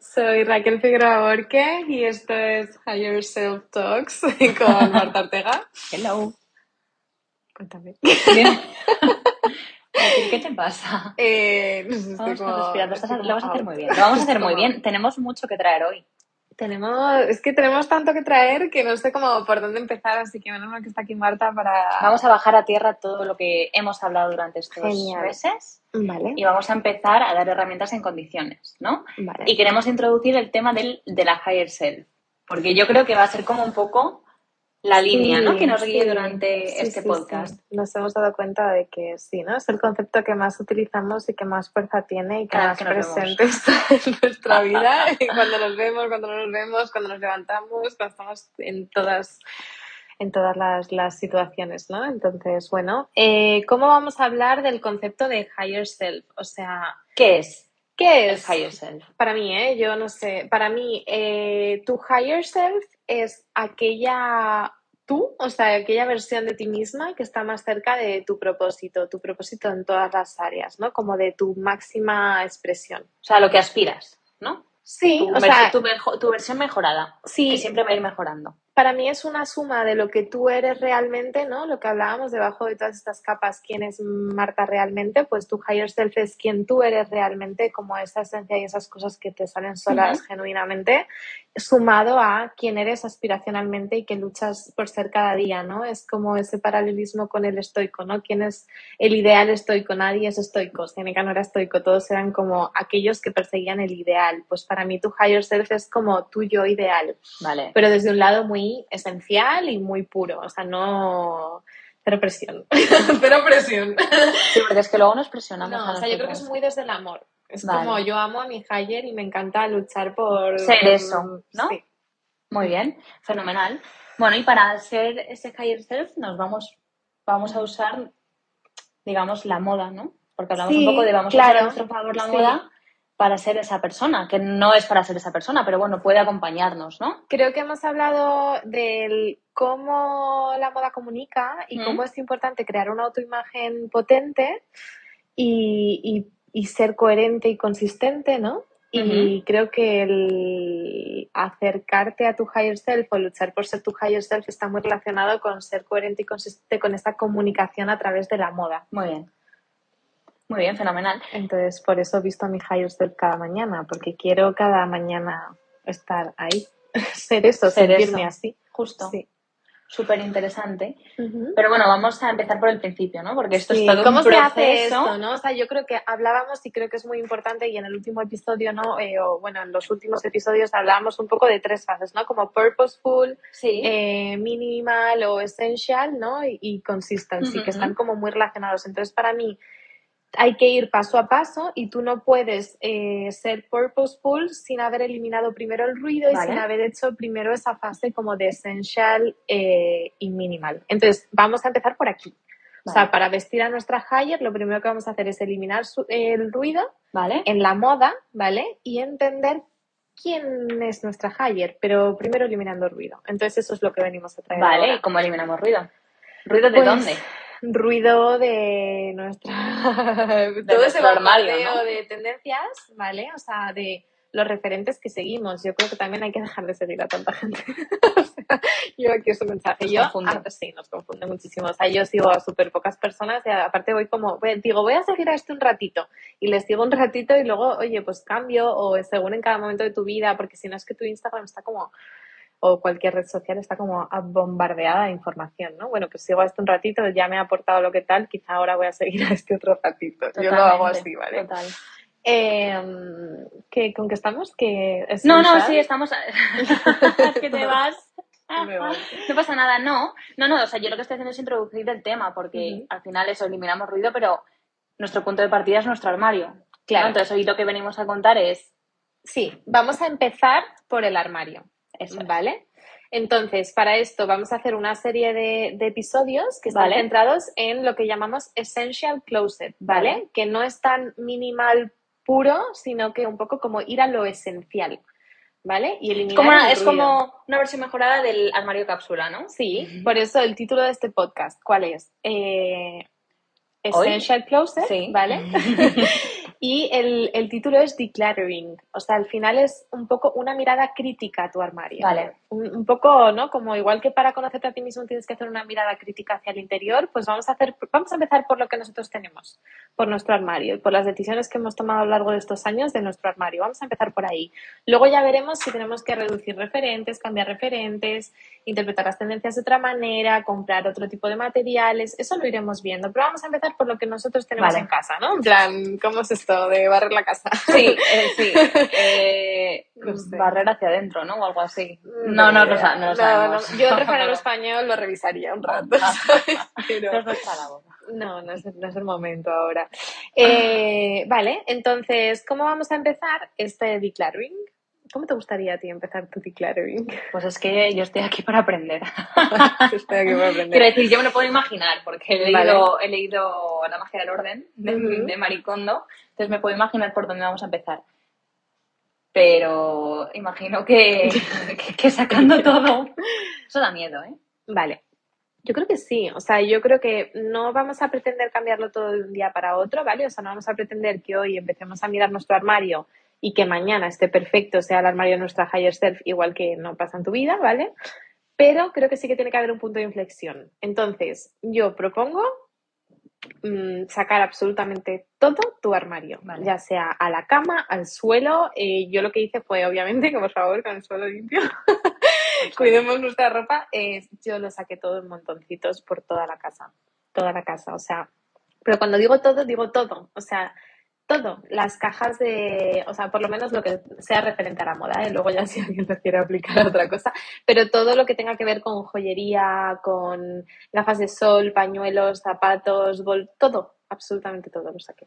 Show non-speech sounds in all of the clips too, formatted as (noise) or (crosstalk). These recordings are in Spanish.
Soy Raquel Figueroa Borque y esto es Higher Self Talks (laughs) con Marta Ortega. Hello. Cuéntame. (laughs) ¿Qué te pasa? Eh, no sé, estoy Vamos como- a lo, vas hacer muy bien. Lo vamos a hacer muy bien. Tenemos mucho que traer hoy. Tenemos, es que tenemos tanto que traer que no sé cómo por dónde empezar, así que menos mal que está aquí Marta para... Vamos a bajar a tierra todo lo que hemos hablado durante estos Genial. meses Vale, y vamos a empezar a dar herramientas en condiciones, ¿no? vale. Y queremos introducir el tema del, de la higher self, porque yo creo que va a ser como un poco la línea, ¿no? Que nos guíe durante sí, este sí, podcast. sí. Nos hemos dado cuenta de que sí, ¿no? Es el concepto que más utilizamos y que más fuerza tiene y que más que presente (laughs) está en nuestra vida. (laughs) Y cuando nos vemos, cuando no nos vemos, cuando nos levantamos, cuando estamos en todas en todas las, las situaciones, ¿no? Entonces, bueno, eh, ¿cómo vamos a hablar del concepto de higher self? O sea, ¿Qué es ¿qué el es? higher self? Para mí, ¿eh? Yo no sé. Para mí, eh, tu higher self es aquella tú, o sea, aquella versión de ti misma que está más cerca de tu propósito, tu propósito en todas las áreas, ¿no? Como de tu máxima expresión. O sea, lo que aspiras, ¿no? Sí, Tu, o sea, tu, tu versión mejorada, sí, que siempre va a ir mejorando. Para mí es una suma de lo que tú eres realmente, ¿no? Lo que hablábamos debajo de todas estas capas, quién es Marta realmente, pues tu higher self es quien tú eres realmente, como esa esencia y esas cosas que te salen solas genuinamente, sumado a quién eres aspiracionalmente y que luchas por ser cada día, ¿no? Es como ese paralelismo con el estoico, ¿no? ¿Quién es el ideal estoico? Nadie es estoico, Seneca no era estoico, todos eran como aquellos que perseguían el ideal. Pues para mí tu higher self es como tu yo ideal Vale. pero desde un lado muy esencial y muy puro, o sea, no... Cero presión. (laughs) Cero presión. Sí, porque es que luego nos presionamos No, a o sea, yo creo que es muy desde el amor. Es Vale. como yo amo a mi Higher y me encanta luchar por... Ser eso, ¿no? Sí. Muy bien, fenomenal. Bueno, y para ser ese higher self nos vamos, vamos a usar, digamos, la moda, ¿no? Porque hablamos Sí, un poco de vamos a usar a nuestro favor la sí. moda para ser esa persona, que no es para ser esa persona, pero bueno, puede acompañarnos, ¿no? Creo que hemos hablado del cómo la moda comunica y Mm. cómo es importante crear una autoimagen potente y, y- y ser coherente y consistente, ¿no? Y creo que el acercarte a tu higher self o luchar por ser tu higher self está muy relacionado con ser coherente y consistente con esta comunicación a través de la moda. Muy bien. Muy bien, fenomenal. Entonces, por eso he visto a mi higher self cada mañana, porque quiero cada mañana estar ahí, (laughs) ser eso, Ser sentirme eso. así. Justo. Sí. Súper interesante. Pero bueno, vamos a empezar por el principio, ¿no? Porque esto Sí, es todo ¿Cómo un se hace esto, no? O sea, yo creo que hablábamos y creo que es muy importante y en el último episodio, ¿no? Eh, o bueno, en los últimos episodios hablábamos un poco de tres fases, ¿no? Como purposeful, Sí. eh, minimal o essential, ¿no? Y, y consistency, que están como muy relacionados. Entonces, para mí, hay que ir paso a paso y tú no puedes eh, ser purposeful sin haber eliminado primero el ruido y sin haber hecho primero esa fase como de essential eh, y minimal. Entonces, vamos a empezar por aquí. O sea, para vestir a nuestra higher, lo primero que vamos a hacer es eliminar su- el ruido ¿Vale? en la moda, ¿vale? Y entender quién es nuestra higher, pero primero eliminando ruido. Entonces, eso es lo que venimos a traer. Vale, ahora. ¿y cómo eliminamos ruido? ¿Ruido de Pues, dónde? Ruido de nuestra (laughs) todo ese armario, ¿no? de tendencias, ¿vale? O sea, de los referentes que seguimos. Yo creo que también hay que dejar de seguir a tanta gente. (laughs) O sea, yo aquí es un mensaje. Nos yo, confunde. ah, sí, nos confunde muchísimo. O sea, yo sigo a súper pocas personas y aparte voy como, voy- digo, voy a seguir a este un ratito y les sigo un ratito y luego, oye, pues cambio o según en cada momento de tu vida, porque si no es que tu Instagram está como o cualquier red social está como bombardeada de información, ¿no? Bueno, pues sigo a este un ratito, ya me ha aportado lo que tal, quizá ahora voy a seguir (laughs) a este otro ratito. Yo lo hago así, ¿vale? Total. Eh, ¿qué- ¿Con qué estamos? ¿Que es No, no, sí, estamos. (laughs) es que te (laughs) vas. No pasa nada, no. No, no, o sea, yo lo que estoy haciendo es introducir el tema, porque al final eso, eliminamos ruido, pero nuestro punto de partida es nuestro armario. ¿no? Claro. Entonces, hoy lo que venimos a contar es. Sí, vamos a empezar por el armario, Eso es. ¿vale? Entonces, para esto vamos a hacer una serie de, de episodios que están Vale. centrados en lo que llamamos Essential Closet, ¿vale? Vale. Que no es tan minimal puro, sino que un poco como ir a lo esencial, ¿vale? Y eliminar como, una, el es como una versión mejorada del armario cápsula, ¿no? Sí, por eso el título de este podcast, ¿cuál es? Eh, Hoy. Essential Closet, Sí. ¿vale? (laughs) Y el, el, título es Decluttering. O sea, al final es un poco una mirada crítica a tu armario. Vale. Un, un, poco, ¿no? Como igual que para conocerte a ti mismo tienes que hacer una mirada crítica hacia el interior, pues vamos a hacer, vamos a empezar por lo que nosotros tenemos, por nuestro armario, por las decisiones que hemos tomado a lo largo de estos años de nuestro armario. Vamos a empezar por ahí. Luego ya veremos si tenemos que reducir referentes, cambiar referentes, interpretar las tendencias de otra manera, comprar otro tipo de materiales. Eso lo iremos viendo. Pero vamos a empezar por lo que nosotros tenemos Vale. en casa, ¿no? En plan, ¿cómo es esto de barrer la casa? Sí, eh, sí. (laughs) Eh, No sé. Barrer hacia adentro, ¿no? O algo así. Mm, No, no, sa- no lo sabemos. no. Yo el (laughs) español lo revisaría un rato. (laughs) Pero- No la. No, no es, no es el momento ahora. Eh, vale, entonces, ¿cómo vamos a empezar este decluttering? ¿Cómo te gustaría a ti empezar tu decluttering? Pues es que yo estoy aquí para aprender. (laughs) Estoy aquí para aprender. Quiero decir, yo me lo puedo imaginar porque he Vale. leído, he leído La magia del orden de, Maricondo, entonces me puedo imaginar por dónde vamos a empezar. Pero imagino que, (laughs) que, que sacando todo, eso da miedo, ¿eh? Vale. Yo creo que sí, o sea, yo creo que no vamos a pretender cambiarlo todo de un día para otro, ¿vale? O sea, no vamos a pretender que hoy empecemos a mirar nuestro armario y que mañana esté perfecto, sea el armario de nuestra higher self, igual que no pasa en tu vida, ¿vale? Pero creo que sí que tiene que haber un punto de inflexión. Entonces, yo propongo mm, sacar absolutamente todo tu armario, Vale. ya sea a la cama, al suelo. eh, yo lo que hice fue, obviamente, (laughs) que por favor, con el suelo limpio, (laughs) cuidemos nuestra ropa. eh, yo lo saqué todo en montoncitos por toda la casa, toda la casa, o sea, pero cuando digo todo, digo todo, o sea, todo, las cajas de, o sea, por lo menos lo que sea referente a la moda, ¿eh? luego ya (laughs) si alguien lo quiere aplicar a otra cosa, pero todo lo que tenga que ver con joyería, con gafas de sol, pañuelos, zapatos, bol, todo, absolutamente todo lo saqué.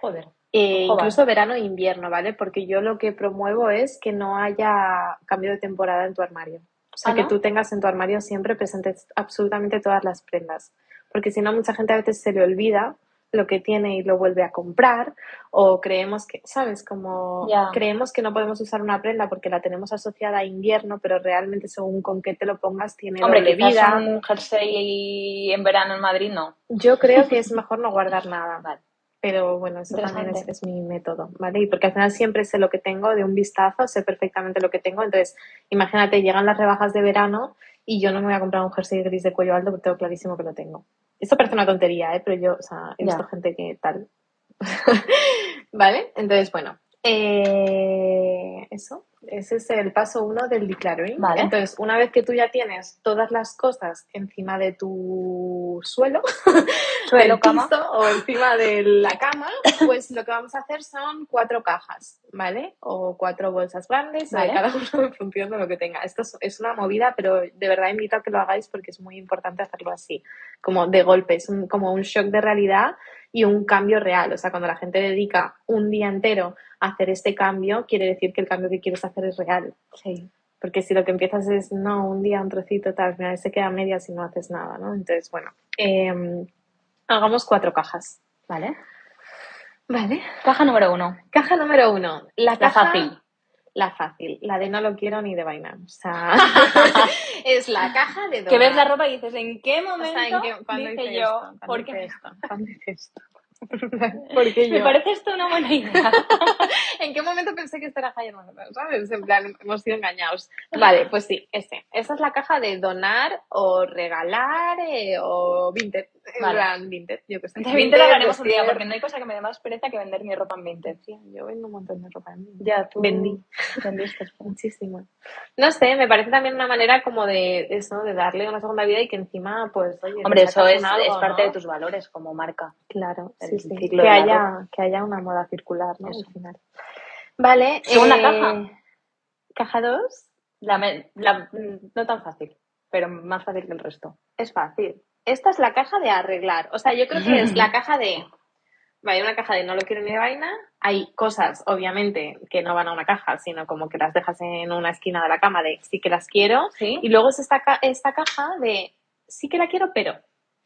Joder. Eh, incluso verano e invierno, ¿vale? Porque yo lo que promuevo es que no haya cambio de temporada en tu armario. O sea, ¿Ah, que tú tengas en tu armario siempre presentes absolutamente todas las prendas. Porque si no, mucha gente a veces se le olvida lo que tiene y lo vuelve a comprar o creemos que, ¿sabes? Como creemos que no podemos usar una prenda porque la tenemos asociada a invierno, pero realmente según con qué te lo pongas tiene Hombre, doble vida. un jersey en verano en Madrid no. Yo creo (laughs) que es mejor no guardar nada. Vale. Pero bueno, eso también es, es mi método, ¿vale? Y porque al final siempre sé lo que tengo de un vistazo, sé perfectamente lo que tengo. Entonces, imagínate, llegan las rebajas de verano y yo no me voy a comprar un jersey gris de cuello alto porque tengo clarísimo que lo tengo. Esto parece una tontería, ¿eh? Pero yo, o sea, he visto gente que tal. (laughs) ¿Vale? Entonces, bueno, eh, eso. Ese es el paso uno del decluttering. Vale. Entonces, una vez que tú ya tienes todas las cosas encima de tu suelo, (laughs) Suelo, del cama. piso o encima de la cama, (laughs) pues lo que vamos a hacer son cuatro cajas, ¿vale? O cuatro bolsas grandes, Vale. cada uno en función de lo que tenga. Esto es, es una movida, pero de verdad invito a que lo hagáis porque es muy importante hacerlo así, como de golpe, es un- como un shock de realidad y un cambio real. O sea, cuando la gente dedica un día entero a hacer este cambio, quiere decir que el cambio que quieres hacer es real. Sí. Porque si lo que empiezas es, no, un día, un trocito, tal, al final se queda a medias y no haces nada, ¿no? Entonces, bueno, em, hagamos cuatro cajas. Vale. Vale. Caja número uno. Caja número uno. La, La caja, fácil. La fácil. La de no lo quiero ni de vaina. O sea, (laughs) es la caja de Que ves la ropa y dices, ¿en qué O momento sea, ¿en qué- dice hice yo? esto? ¿Cuándo ¿Por hice qué? esto? ¿Cuándo hice esto? (laughs) ¿Por qué Me parece esto una buena idea. (laughs) ¿En qué momento pensé que esto era Higher? ¿Sabes? En plan, hemos sido engañados. Vale, pues sí, ese. Esa es la caja de donar o regalar eh, o vintage. En Vale. plan, vintage, yo que sé. De Vinted hablaremos un día, porque no hay cosa que me dé más pereza que vender mi ropa en Vinted. Yo vendo un montón de ropa en Vinted. Ya, tú Vendí. vendiste. (laughs) Muchísimo. No sé, me parece también una manera como de eso, de darle una segunda vida y que encima, pues, oye, Hombre, eso es, un algo, es parte ¿no? de tus valores como marca. Claro, el sí, sí. Que haya, que haya una moda circular, ¿no? Eso. Al final. Vale. Segunda eh, caja. Caja 2. La, me- la- mm, no tan fácil, pero más fácil que el resto. Es fácil. Esta es la caja de arreglar. O sea, yo creo que es (laughs) la caja de. Vaya, una caja de no lo quiero ni de vaina. Hay cosas, obviamente, que no van a una caja, sino como que las dejas en una esquina de la cama de sí que las quiero. ¿Sí? Y luego es esta, ca- esta caja de sí que la quiero, pero.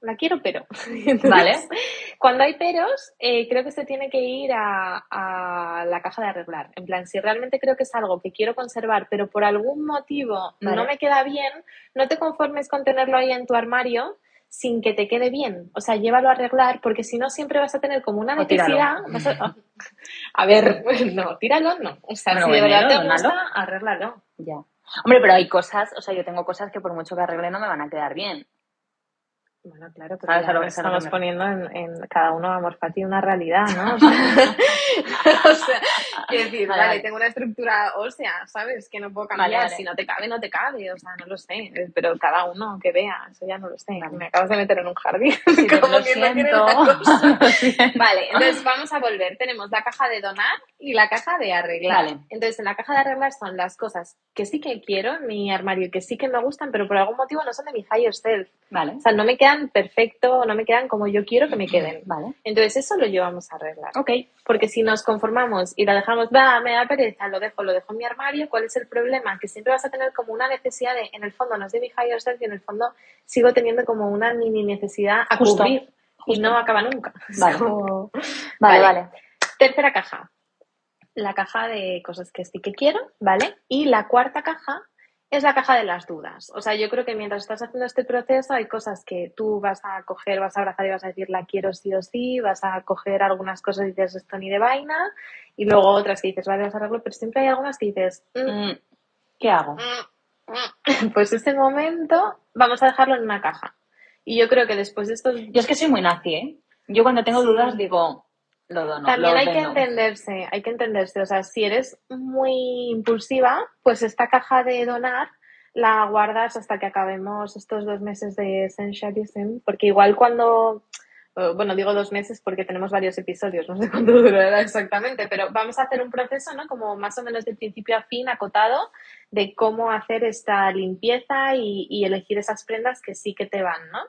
La quiero, pero. (laughs) Entonces, Vale. Cuando hay peros, eh, creo que se tiene que ir a, a la caja de arreglar. En plan, si realmente creo que es algo que quiero conservar, pero por algún motivo Vale. no me queda bien, no te conformes con tenerlo ahí en tu armario sin que te quede bien. O sea, llévalo a arreglar, porque si no siempre vas a tener como una necesidad. vas a- ah, A ver, (laughs) no, tíralo, no. O sea, Bueno, si de verdad te gusta, arréglalo. Ya. Hombre, pero hay cosas, o sea, yo tengo cosas que por mucho que arregle no me van a quedar bien. Bueno, claro, pero ¿Sabes a lo que- estamos me- poniendo en, en cada uno amor fati una realidad, ¿no? O sea, (laughs) o sea, quiero decir, Vale, vale, vale. tengo una estructura ósea, ¿sabes? Que no puedo Vale, cambiar. vale. Si no te cabe, no te cabe. O sea, no lo sé. eh, Pero cada uno que vea, eso ya no lo sé. Vale. Me acabas de meter en un jardín. (laughs) Sí, (laughs) como lo que siento. cosa. Vale, entonces vamos a volver. Tenemos la caja de donar y la caja de arreglar. Vale. Entonces, en la caja de arreglar son las cosas que sí que quiero en mi armario y que sí que me gustan, pero por algún motivo no son de mi higher self. Vale. O sea, no me quedan perfecto, no me quedan como yo quiero que me queden. Vale. Entonces, eso lo llevamos a arreglar. Ok. Porque si nos conformamos y la dejamos, va, me da pereza, lo dejo, lo dejo en mi armario, ¿cuál es el problema? Que siempre vas a tener como una necesidad de, en el fondo, no es de mi higher self y en el fondo sigo teniendo como una mini necesidad a Justo, cubrir y no acaba nunca. (laughs) Vale. Vale, Vale. vale. Tercera caja. La caja de cosas que sí que quiero, ¿vale? Y la cuarta caja es la caja de las dudas. O sea, yo creo que mientras estás haciendo este proceso hay cosas que tú vas a coger, vas a abrazar y vas a decir la quiero sí o sí, vas a coger algunas cosas y dices esto ni de vaina, y luego otras que dices vale, vas a arreglo, pero siempre hay algunas que dices mm, Mm, ¿Qué hago? mm, (laughs) pues ese momento vamos a dejarlo en una caja. Y yo creo que después de estos Yo es que soy muy nazi, ¿eh? Yo cuando tengo dudas digo, lo dono. También lo hay que entenderse, hay que entenderse. O sea, si eres muy impulsiva, pues esta caja de donar la guardas hasta que acabemos estos dos meses de Essentialism, porque igual cuando, eh, bueno, digo dos meses porque tenemos varios episodios, no sé cuánto durará exactamente, pero vamos a hacer un proceso, ¿no? Como más o menos de principio a fin, acotado, de cómo hacer esta limpieza y, y elegir esas prendas que sí que te van, ¿no?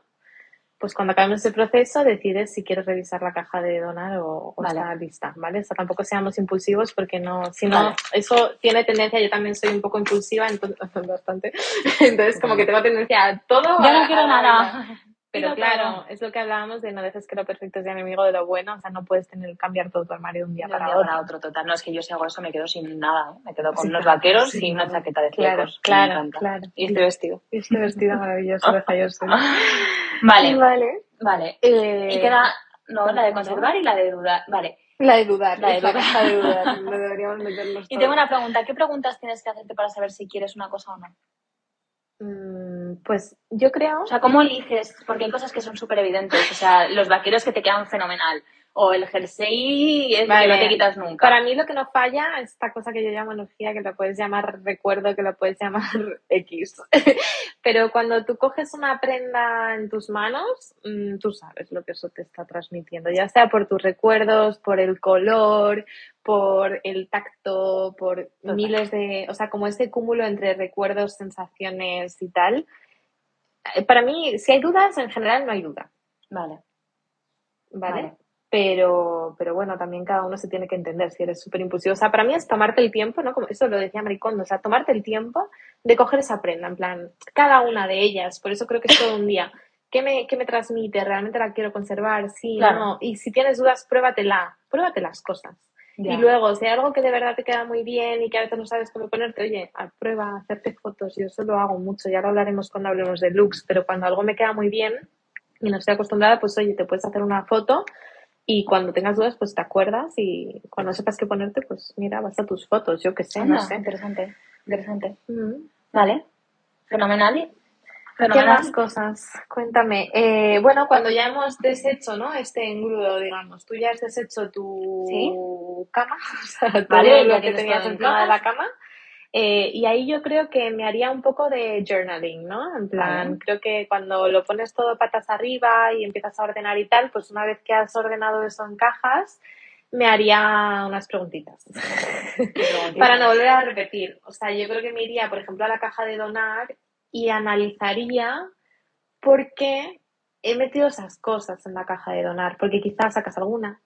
Pues cuando acabemos ese proceso decides si quieres revisar la caja de donar o, o Vale. está lista, ¿vale? O sea, tampoco seamos impulsivos porque no, si no, Vale. eso tiene tendencia, yo también soy un poco impulsiva, entonces, (laughs) bastante, (laughs) entonces como que tengo tendencia a todo. A- no quiero a- nada. Pero claro, es lo que hablábamos de no dejes que lo perfecto sea enemigo de lo bueno, o sea, no puedes tener cambiar todo tu armario de un día De para día otro. para otro, total. No, es que yo si hago eso me quedo sin nada, ¿eh? Me quedo con Sí, unos claro, vaqueros sí, y una chaqueta de Claro, flecos. claro, encanta. claro. Y este vestido. Y este vestido maravilloso de. (laughs) Vale, Vale. vale. Eh, Y queda, no, la de conservar y la de dudar. Vale. La de dudar, La de es la dudar. caja de dudar. Lo deberíamos meternos (laughs) Y todos. tengo una pregunta. ¿Qué preguntas tienes que hacerte para saber si quieres una cosa o no? Mm, Pues yo creo. O sea, ¿cómo eliges? Porque hay cosas que son súper evidentes. O sea, los vaqueros que te quedan fenomenal. O el jersey es Vale. que no te quitas nunca. Para mí lo que no falla es esta cosa que yo llamo energía, que lo puedes llamar recuerdo, que lo puedes llamar (laughs) X. (laughs) Pero cuando tú coges una prenda en tus manos, mm, tú sabes lo que eso te está transmitiendo, ya sea por tus recuerdos, por el color, por el tacto, por Total. miles de, o sea, como ese cúmulo entre recuerdos, sensaciones y tal. Eh, Para mí, si hay dudas, en general no hay duda. Vale. ¿vale? Vale. Pero, pero bueno, también cada uno se tiene que entender si eres súper impulsivo. O sea, para mí es tomarte el tiempo, ¿no? Como eso lo decía Maricondo, o sea, tomarte el tiempo de coger esa prenda, en plan, cada una de ellas, por eso creo que es todo un día. ¿Qué me, qué me transmite? ¿Realmente la quiero conservar? Sí, Claro. no. Y si tienes dudas, pruébatela, pruébate las cosas. Ya. Y luego, si hay algo que de verdad te queda muy bien y que a veces no sabes cómo ponerte, oye, a prueba, hacerte fotos. Yo eso lo hago mucho, ya lo hablaremos cuando hablemos de looks, pero cuando algo me queda muy bien y no estoy acostumbrada, pues oye, te puedes hacer una foto y cuando tengas dudas, pues te acuerdas y cuando sepas qué ponerte, pues mira, vas a tus fotos, yo qué sé, no sé. Interesante. Interesante. Mm. Vale. Fenomenal. ¿Qué más cosas? Cuéntame. Eh, bueno, cuando ya hemos deshecho, ¿no? Este engrudo, digamos, tú ya has deshecho tu Sí. cama, (laughs) o sea, todo Vale, lo que tenías encima de la cama. Eh, y ahí yo creo que me haría un poco de journaling, ¿no? En plan, creo que cuando lo pones todo patas arriba y empiezas a ordenar y tal, pues una vez que has ordenado eso en cajas, me haría unas preguntitas. (laughs) Para no volver a repetir. O sea, yo creo que me iría, por ejemplo, a la caja de donar y analizaría por qué he metido esas cosas en la caja de donar. Porque quizás sacas alguna,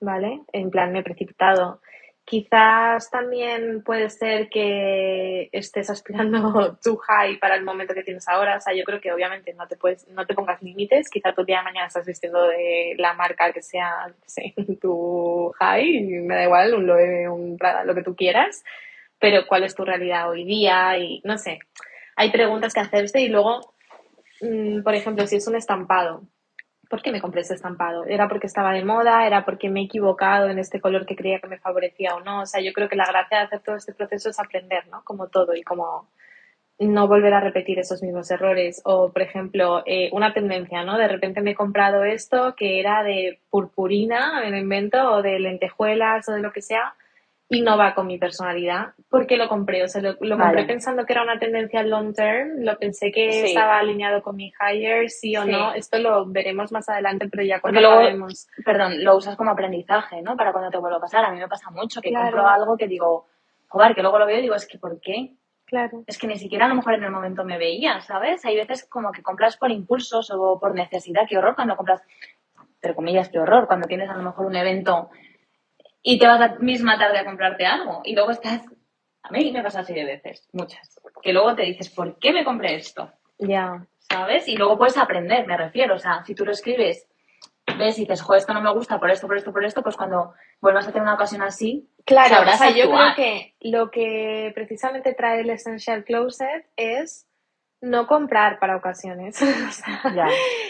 ¿vale? En plan, me he precipitado. Quizás también puede ser que estés aspirando (laughs) too high para el momento que tienes ahora. O sea, yo creo que obviamente no te puedes, no te pongas límites. Quizá tu día de mañana estás vistiendo de la marca que sea, (laughs) sé, tu high, me da igual, un Loewe, un Prada, lo que tú quieras. Pero cuál es tu realidad hoy día y no sé. Hay preguntas que hacerse y luego, mm, por ejemplo, si es un estampado, ¿por qué me compré ese estampado? ¿Era porque estaba de moda? ¿Era porque me he equivocado en este color que creía que me favorecía o no? O sea, yo creo que la gracia de hacer todo este proceso es aprender, ¿no? Como todo y como no volver a repetir esos mismos errores. O, por ejemplo, eh, una tendencia, ¿no? De repente me he comprado esto que era de purpurina, me lo invento, o de lentejuelas o de lo que sea, y no va con mi personalidad. ¿Por qué lo compré? O sea, lo, lo compré pensando que era una tendencia long term, lo pensé que Sí. estaba alineado con mi hire, sí o Sí. no. Esto lo veremos más adelante, pero ya Porque cuando luego- acabemos. Perdón, lo usas como aprendizaje, ¿no? Para cuando te vuelva a pasar. A mí me pasa mucho que Claro. compro algo que digo, joder, que luego lo veo y digo, es que ¿por qué? Claro. Es que ni siquiera a lo mejor en el momento me veía, ¿sabes? Hay veces como que compras por impulsos o por necesidad. Qué horror cuando compras, entre comillas, qué horror, cuando tienes a lo mejor un evento y te vas la misma tarde a comprarte algo y luego estás... A mí me pasa así de veces, muchas. Que luego te dices, ¿por qué me compré esto? Ya. ¿sabes? Y luego puedes aprender, me refiero. O sea, si tú lo escribes, ves y dices, jo, esto no me gusta por esto, por esto, por esto, pues cuando vuelvas a tener una ocasión así, Claro, o sea, yo creo que lo que precisamente trae el Essential Closet es no comprar para ocasiones. (laughs) O sea, ya.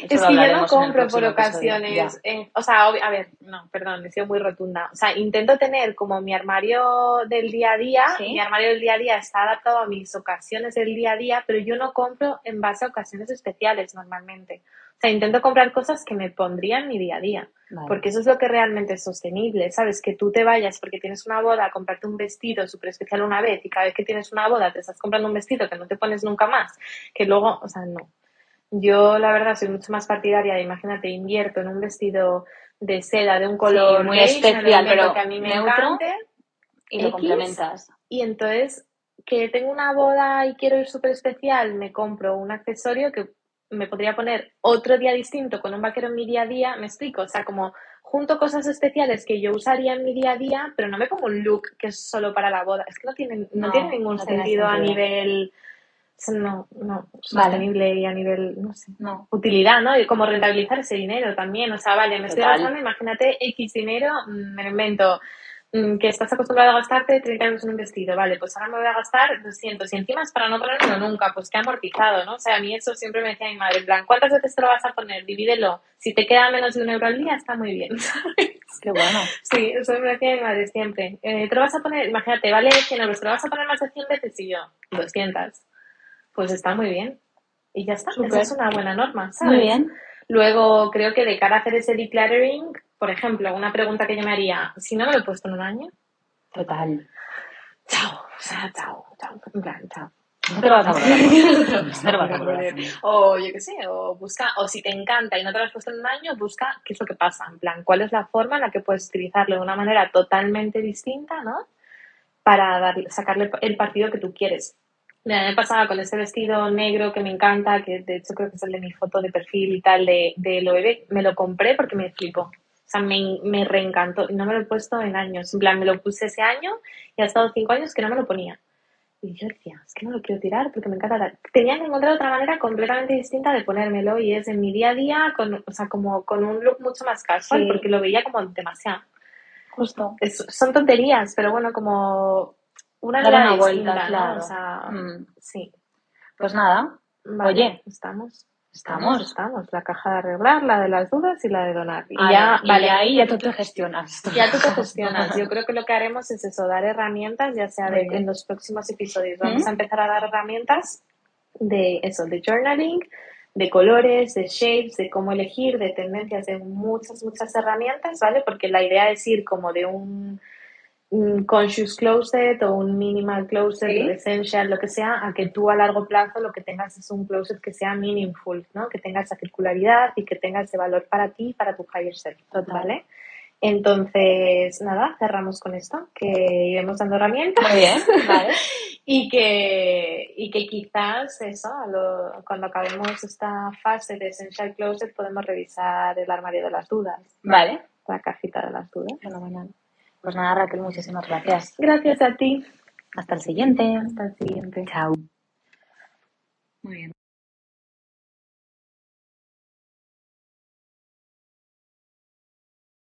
es que yo no compro por ocasiones. en- o sea, a ver, no, perdón, he sido muy rotunda. O sea, intento tener como mi armario del día a día. Sí. Mi armario del día a día está adaptado a mis ocasiones del día a día, pero yo no compro en base a ocasiones especiales normalmente. O sea, intento comprar cosas que me pondrían mi día a día. Porque eso es lo que realmente es sostenible, ¿sabes? Que tú te vayas porque tienes una boda a comprarte un vestido súper especial una vez y cada vez que tienes una boda te estás comprando un vestido que no te pones nunca más, que luego, o sea, no. Yo, la verdad, soy mucho más partidaria de, imagínate, invierto en un vestido de seda de un color muy beige, especial, pero que a mí me encante, y lo X. complementas. y entonces que tengo una boda y quiero ir súper especial, me compro un accesorio que me podría poner otro día distinto con un vaquero en mi día a día, me explico, o sea, como junto cosas especiales que yo usaría en mi día a día, pero no me pongo un look que es solo para la boda, es que no tiene, no No, tiene ningún no sentido, a nivel, no, no, Vale. sostenible y a nivel, no sé, No. utilidad, ¿no? Y como rentabilizar ese dinero también. O sea, vale, me estoy gastando, imagínate, X dinero, mm, me lo invento, que estás acostumbrado a gastarte 30 euros en un vestido, vale, pues ahora me voy a gastar 200 y encima es para no ponérmelo nunca, pues que amortizado, ¿no? O sea, a mí eso siempre me decía mi madre, en plan, ¿cuántas veces te lo vas a poner? Divídelo. Si te queda menos de un euro al día, está muy bien, (laughs) ¿sabes? Qué bueno. Sí, eso me decía mi madre siempre. Eh, te lo vas a poner, imagínate, vale 100 euros, te lo vas a poner más de 100 veces y yo, 200. Pues está muy bien. Y ya está, Súper. esa es una buena norma, ¿sabes? Muy bien. Luego, creo que de cara a hacer ese decluttering, por ejemplo, una pregunta que yo me haría, si no me lo he puesto en un año, Total. chao, o sea, chao, chao, en plan, chao. No te lo vas a poner. (laughs) No te lo vas a poner. O yo qué sé, o busca, o si te encanta y no te lo has puesto en un año, busca qué es lo que pasa, en plan, cuál es la forma en la que puedes utilizarlo de una manera totalmente distinta, ¿no? Para darle, sacarle el partido que tú quieres. Mira, me pasaba con este vestido negro que me encanta, que de hecho creo que es el de mi foto de perfil y tal de, de lo bebé, me lo compré porque me flipó. O sea, me, me reencantó y no me lo he puesto en años. En plan, me lo puse ese año y ha estado cinco años que no me lo ponía. Y yo decía, es que no lo quiero tirar porque me encanta. tal. Tenía que encontrar otra manera completamente distinta de ponérmelo y es en mi día a día, con, o sea, como con un look mucho más casual Sí. porque lo veía como demasiado. Justo. Es- son tonterías, pero bueno, como una Dar una vuelta, distinta, ¿no? claro. O sea, Mm. sí. Pues nada, Vale, Oye, estamos. Estamos. Estamos. La caja de arreglar, la de las dudas y la de donar. Y Vale, ya, y vale, ahí ya tú te gestionas. (laughs) ya tú te (laughs) gestionas. Yo creo que lo que haremos es eso, dar herramientas, ya sea de, en los próximos episodios. Vamos ¿Mm? a empezar a dar herramientas de eso, de journaling, de colores, de shapes, de cómo elegir, de tendencias, de muchas, muchas herramientas, ¿vale? Porque la idea es ir como de un conscious closet o un minimal closet, Sí. o essential, lo que sea, a que tú a largo plazo lo que tengas es un closet que sea meaningful, ¿no? Que tenga esa circularidad y que tenga ese valor para ti y para tu higher self, Total. ¿vale? Entonces, nada, cerramos con esto, que iremos dando herramientas Muy bien, (laughs) vale. y que, y que quizás eso, lo- cuando acabemos esta fase de Essential Closet podemos revisar el armario de las dudas, Vale, la cajita de las dudas. fenomenal. Pues nada, Raquel, muchísimas gracias. Gracias a ti. Hasta el siguiente. Hasta el siguiente. Chao. Muy bien.